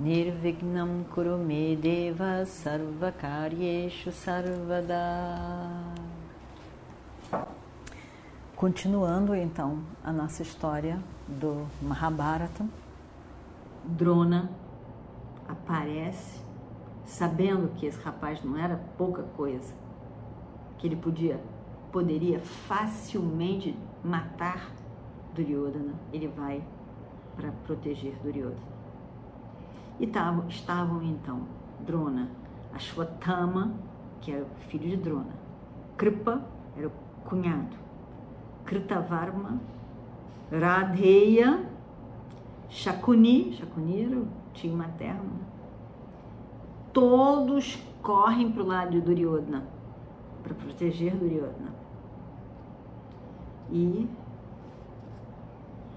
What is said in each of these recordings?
Nirvignam Kurume Deva Sarvakaryeshu Sarvada. Continuando então a nossa história do Mahabharata, Drona aparece sabendo que esse rapaz não era pouca coisa, que ele podia poderia facilmente matar Duryodhana, ele vai para proteger Duryodhana. E tavam, estavam então Drona, Ashwatthama, que era o filho de Drona, Kripa, era o cunhado, Kritavarma, Radheya, Shakuni, Shakuni era o tio materno, todos correm para o lado de Duryodhana para proteger Duryodhana. E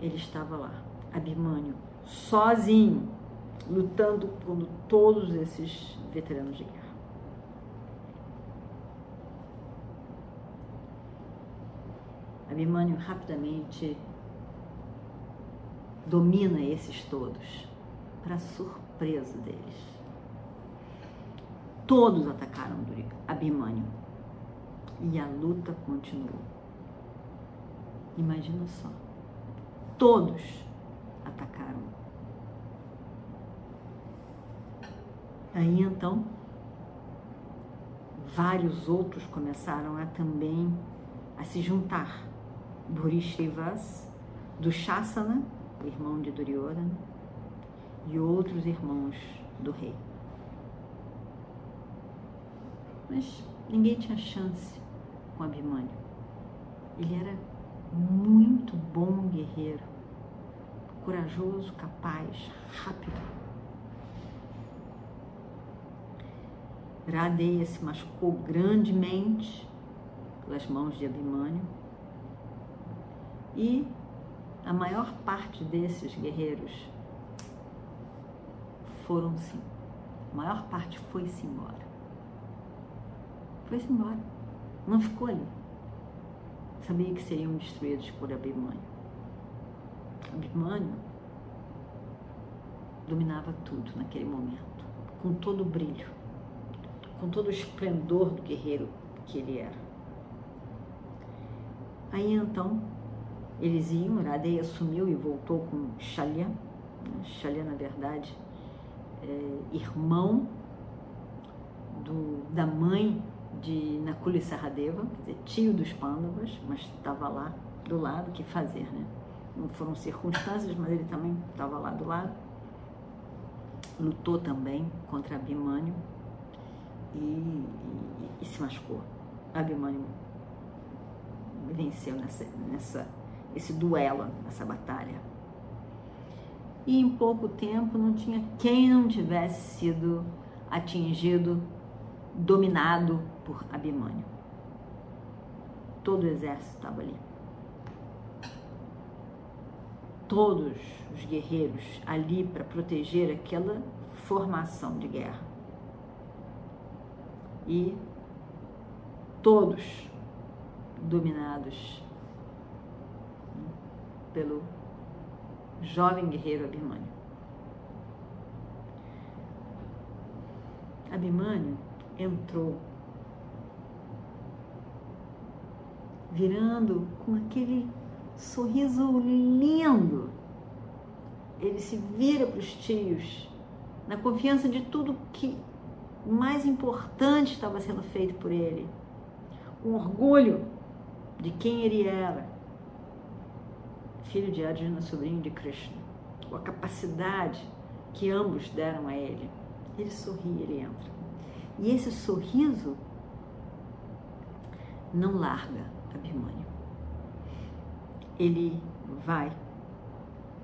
ele estava lá, Abhimanyu, sozinho, lutando com todos esses veteranos de guerra. Abhimanyu rapidamente domina esses todos, para surpresa deles. Todos atacaram Abhimanyu e a luta continuou. Imagina só. Todos atacaram. Aí então, vários outros começaram a também a se juntar. Bhurishrivas, do Shasana, o irmão de Duryodhana, e outros irmãos do rei. Mas ninguém tinha chance com Abhimanyu. Ele era muito bom guerreiro, corajoso, capaz, rápido. Radeia se machucou grandemente pelas mãos de Abhimanyu e a maior parte desses guerreiros foram-se, a maior parte foi-se embora. Foi-se embora, não ficou ali sabia que seriam destruídos por Abhimanyu. Abhimanyu dominava tudo naquele momento, com todo o brilho, com todo o esplendor do guerreiro que ele era. Aí então eles iam, Radeia sumiu e voltou com Shalya. Shalya, na verdade, é irmão do, da mãe de Nakuli Saradeva, quer dizer, tio dos Pandavas, mas estava lá do lado, que fazer, né? Não foram circunstâncias, mas ele também estava lá do lado. Lutou também contra Abhimanyu e, e, e se machucou. Abhimanyu venceu nessa, nessa, esse duelo, nessa batalha. E em pouco tempo não tinha quem não tivesse sido atingido dominado por Abimânio. Todo o exército estava ali. Todos os guerreiros ali para proteger aquela formação de guerra. E todos dominados pelo jovem guerreiro Abimânio. Abimânio entrou, virando com aquele sorriso lindo. Ele se vira para os tios, na confiança de tudo que mais importante estava sendo feito por ele. Um orgulho de quem ele era. Filho de Arjuna, sobrinho de Krishna. Com a capacidade que ambos deram a ele. Ele sorri, ele entra. E esse sorriso não larga Abhimanyu. Ele vai,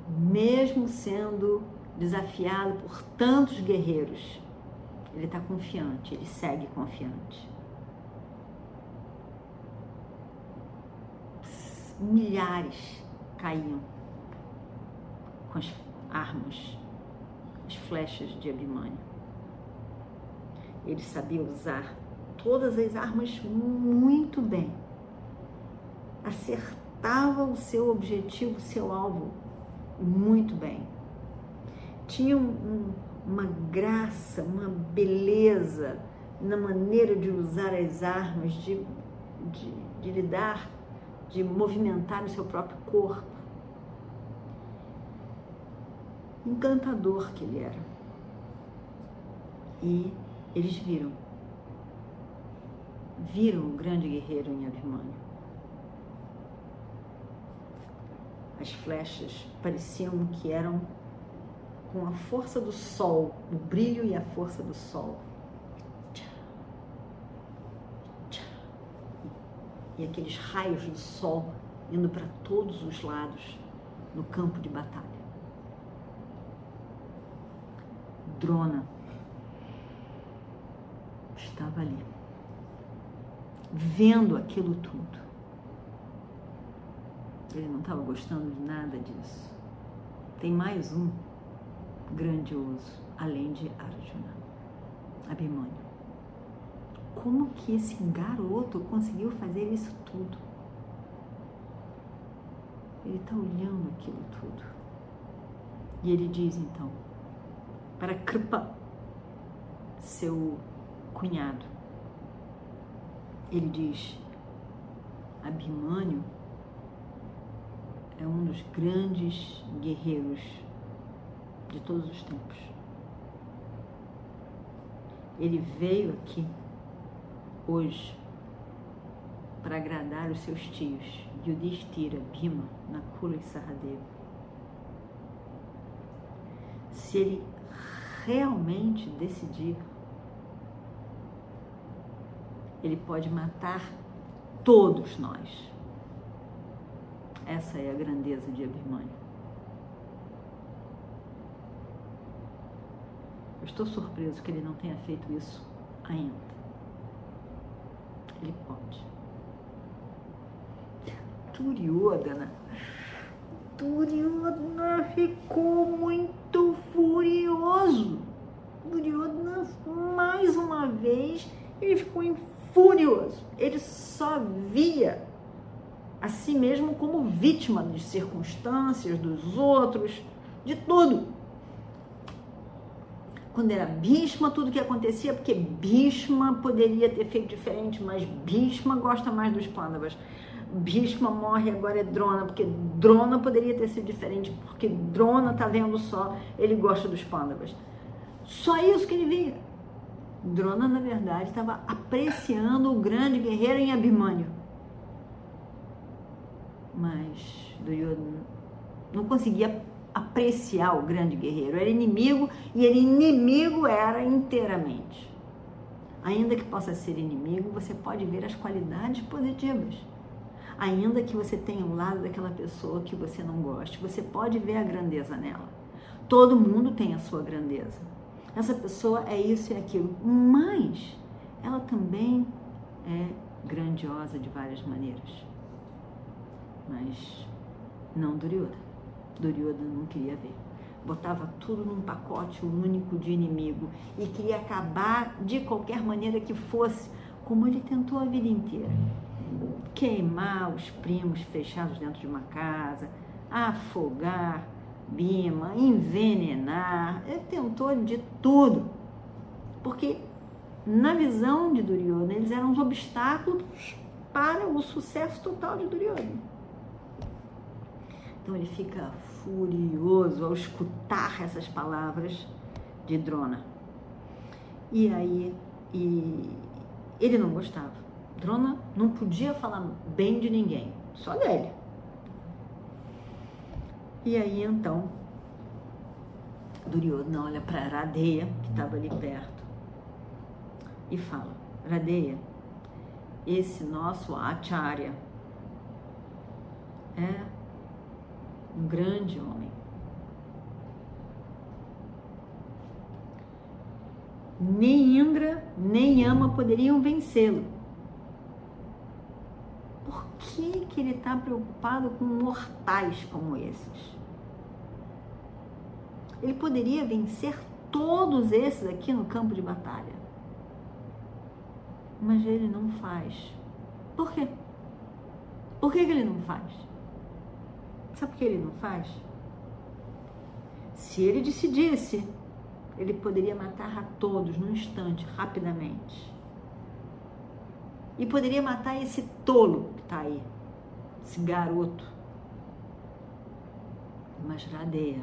mesmo sendo desafiado por tantos guerreiros, Ele está confiante, ele segue confiante. Milhares caíam com as armas, as flechas de Abimânio. Ele sabia usar todas as armas muito bem. Acertava o seu objetivo, o seu alvo muito bem. Tinha um, um, uma graça, uma beleza na maneira de usar as armas, de, de, de lidar, de movimentar o seu próprio corpo. Encantador que ele era. E eles viram viram o grande guerreiro em Abhimanyu. As flechas pareciam que eram com a força do sol, o brilho e a força do sol. E aqueles raios do sol indo para todos os lados no campo de batalha. Drona estava ali vendo aquilo tudo. Ele não estava gostando de nada disso. Tem mais um grandioso, além de Arjuna, Abhimanyu. Como que esse garoto conseguiu fazer isso tudo? Ele está olhando aquilo tudo. E ele diz então, para Kripa, seu cunhado, ele diz: Abhimanyu é um dos grandes guerreiros de todos os tempos. Ele veio aqui hoje para agradar os seus tios, Yudhishthira, Bhima, Nakula e Saradeva. Se ele realmente decidir ele pode matar todos nós. Essa é a grandeza de Abhimanyu. Eu estou surpreso que ele não tenha feito isso ainda. Ele pode. Duryodhana. Duryodhana ficou muito furioso. Duryodhana, mais uma vez, ele ficou furioso. Ele só via a si mesmo como vítima de circunstâncias, dos outros, de tudo. Quando era Bhishma, tudo que acontecia, porque Bhishma poderia ter feito diferente, mas Bhishma gosta mais dos Pandavas. Bhishma morre, agora é Drona, porque Drona poderia ter sido diferente, porque Drona tá vendo só, ele gosta dos Pandavas. Só isso que ele via. Drona, na verdade, estava apreciando o grande guerreiro em Abhimanyu. Mas Duryodhana não conseguia apreciar o grande guerreiro. Era inimigo e ele inimigo era inteiramente. Ainda que possa ser inimigo, você pode ver as qualidades positivas. Ainda que você tenha um lado daquela pessoa que você não goste, você pode ver a grandeza nela. Todo mundo tem a sua grandeza essa pessoa é isso e aquilo, mas ela também é grandiosa de várias maneiras. Mas não Duryodhana. Duryodhana não queria ver. Botava tudo num pacote único de inimigo e queria acabar de qualquer maneira que fosse, como ele tentou a vida inteira. Queimar os primos fechados dentro de uma casa, afogar, Bima, envenenar, ele tentou de tudo. Porque na visão de Duryodhana, eles eram os obstáculos para o sucesso total de Duryodhana. Então ele fica furioso ao escutar essas palavras de Drona. E aí e ele não gostava. Drona não podia falar bem de ninguém, só dele. E aí então, Duryodhana olha para Radeya, que estava ali perto, e fala: Radeya, esse nosso Acharya é um grande homem. nem Indra, nem Yama poderiam vencê-lo. Por que, que ele está preocupado com mortais como esses? Ele poderia vencer todos esses aqui no campo de batalha. Mas ele não faz. Por quê? Por que, que ele não faz? Sabe por que ele não faz? Se ele decidisse, ele poderia matar a todos num instante, rapidamente. E poderia matar esse tolo que está aí, esse garoto. Mas Radeia,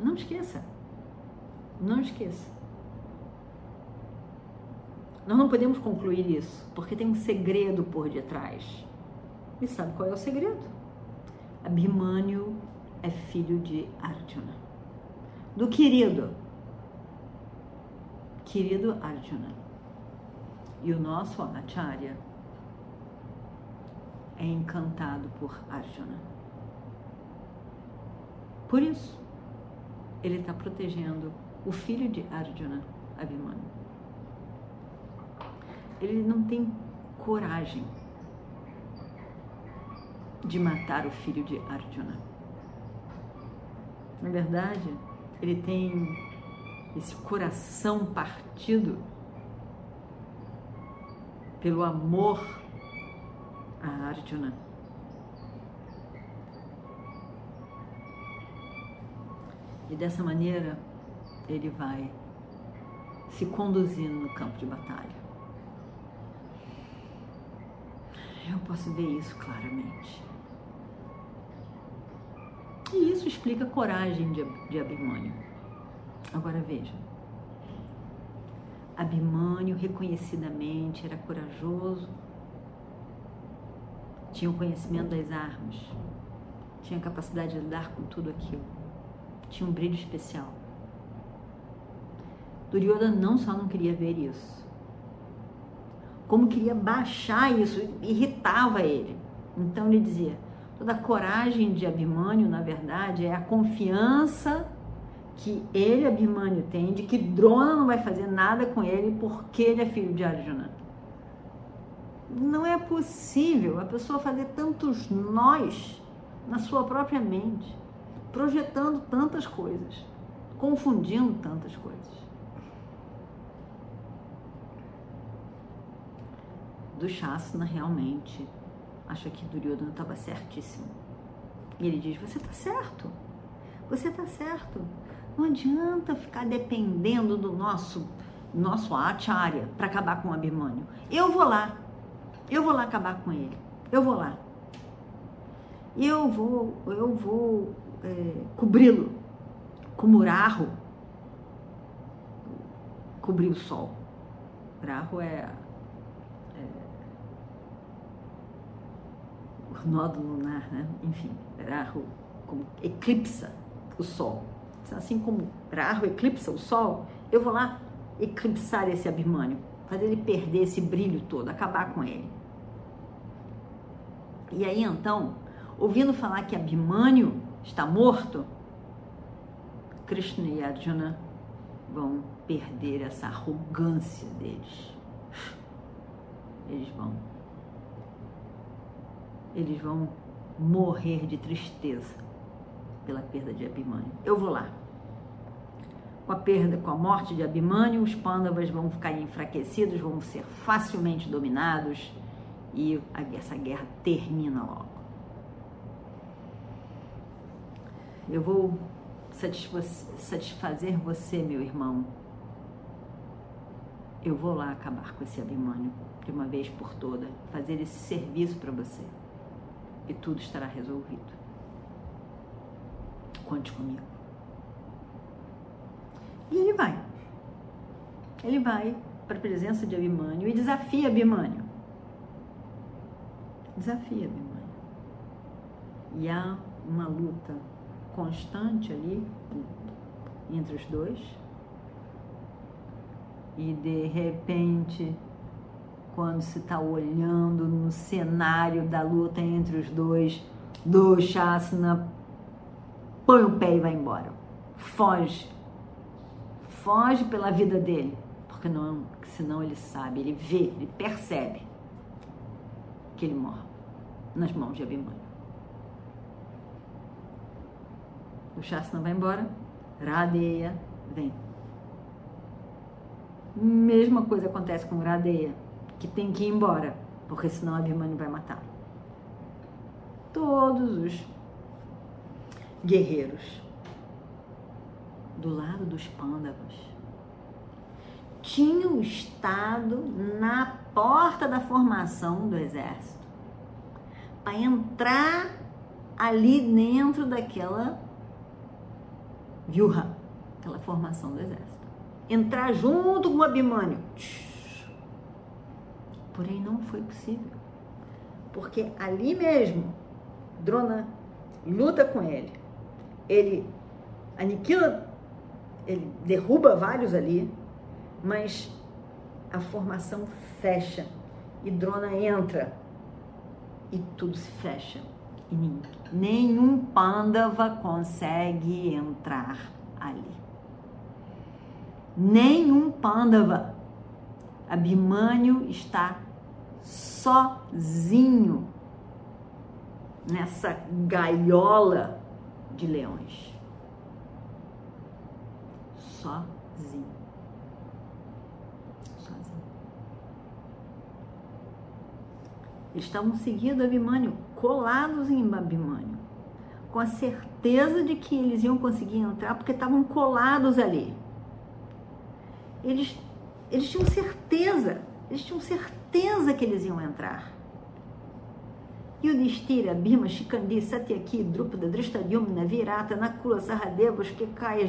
não esqueça, não esqueça. Nós não podemos concluir isso, porque tem um segredo por detrás. E sabe qual é o segredo? Abhimanyu é filho de Arjuna. Do querido, querido Arjuna. E o nosso Acharya é encantado por Arjuna. Por isso, ele está protegendo o filho de Arjuna, Abhimanyu. Ele não tem coragem de matar o filho de Arjuna. Na verdade, ele tem esse coração partido pelo amor a Arjuna. E dessa maneira ele vai se conduzindo no campo de batalha. Eu posso ver isso claramente. E isso explica a coragem de, de Abimânio. Agora veja. Abimânio reconhecidamente era corajoso, tinha o conhecimento das armas, tinha a capacidade de lidar com tudo aquilo, tinha um brilho especial. Duryodhana não só não queria ver isso, como queria baixar isso, irritava ele. Então ele dizia: Toda a coragem de Abimânio, na verdade, é a confiança que ele, Abimânio, tem de que Drona não vai fazer nada com ele porque ele é filho de Arjuna. Não é possível a pessoa fazer tantos nós na sua própria mente, projetando tantas coisas, confundindo tantas coisas. Do Shasana realmente acha que Duryodhana estava certíssimo. E ele diz: Você está certo, você está certo. Não adianta ficar dependendo do nosso nosso acharya para acabar com o Abhimanyu. Eu vou lá, eu vou lá acabar com ele. Eu vou lá. Eu vou, eu vou é, cobri-lo como Rahu cobrir o sol. Rahu é nódulo lunar, né? enfim, Rahu como eclipsa o Sol. Assim como Rahu eclipsa o Sol, eu vou lá eclipsar esse Abhimanyu, fazer ele perder esse brilho todo, acabar com ele. E aí então, ouvindo falar que Abhimanyu está morto, Krishna e Arjuna vão perder essa arrogância deles. Eles vão eles vão morrer de tristeza pela perda de Abhimanyu. Eu vou lá. Com a perda, com a morte de Abhimanyu, os Pandavas vão ficar enfraquecidos, vão ser facilmente dominados e essa guerra termina logo. Eu vou satisfazer você, meu irmão. Eu vou lá acabar com esse Abhimanyu de uma vez por toda, fazer esse serviço para você e tudo estará resolvido. Conte comigo. E ele vai. Ele vai para a presença de Abimânio e desafia Abimânio. Desafia Abimânio. E há uma luta constante ali entre os dois. E de repente quando se está olhando no cenário da luta entre os dois, do Shasana, põe o pé e vai embora. Foge. foge pela vida dele, porque não, senão ele sabe, ele vê, ele percebe que ele morre nas mãos de Abhimanyu. O Shasna vai embora, Radeya vem. Mesma coisa acontece com Radeya, que tem que ir embora, porque senão Abhimanyu vai matar. Todos os guerreiros do lado dos pândavas tinham estado na porta da formação do exército para entrar ali dentro daquela viurra, aquela formação do exército. Entrar junto com o Abimânio. Porém, não foi possível. Porque ali mesmo, Drona luta com ele. Ele aniquila, ele derruba vários ali, mas a formação fecha e Drona entra e tudo se fecha. E nenhum pândava consegue entrar ali. Nenhum pândava. Abimânio está sozinho nessa gaiola de leões. Sozinho. estavam seguindo Abimânio, colados em Abimânio, com a certeza de que eles iam conseguir entrar porque estavam colados ali. Eles, eles tinham certeza, eles tinham certeza que eles iam entrar. Yudhishthira, Bhima, Shikandi, Satyaki, Drupada, Drishtadyumna, Virata, Nakula, Sahadeva, Shkekaya,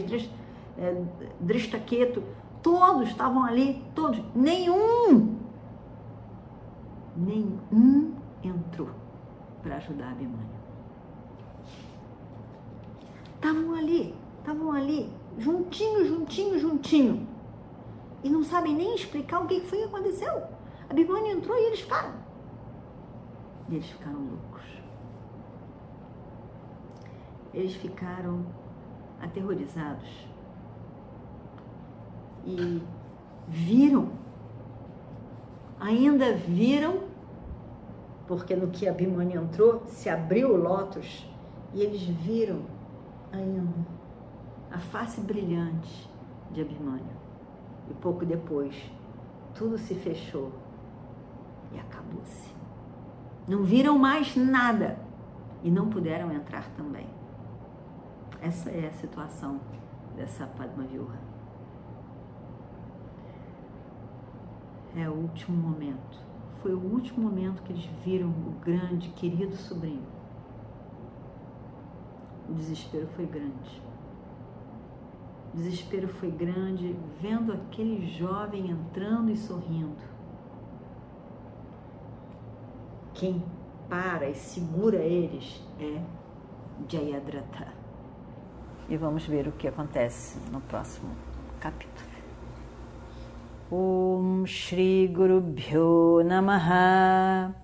eh, Drishtaketu, todos estavam ali, todos. Nenhum nenhum entrou para ajudar a Abimânio. Estavam ali, estavam ali, juntinho, juntinho, juntinho. E não sabem nem explicar o que foi que aconteceu. A Abimânio entrou e eles ficaram. E eles ficaram loucos. Eles ficaram aterrorizados. E viram, ainda viram porque no que Abimânio entrou, se abriu o lótus e eles viram ainda a face brilhante de Abimânio. E pouco depois, tudo se fechou. Não viram mais nada e não puderam entrar também. Essa é a situação dessa Padma Viurra. É o último momento foi o último momento que eles viram o grande, querido sobrinho. O desespero foi grande. O desespero foi grande vendo aquele jovem entrando e sorrindo. Quem para e segura eles é Jayadratha. E vamos ver o que acontece no próximo capítulo. Om Shri Guru Bhyo Namaha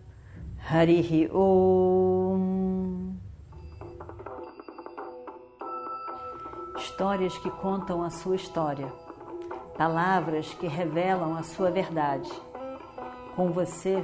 Harihi Om Histórias que contam a sua história, palavras que revelam a sua verdade. Com você,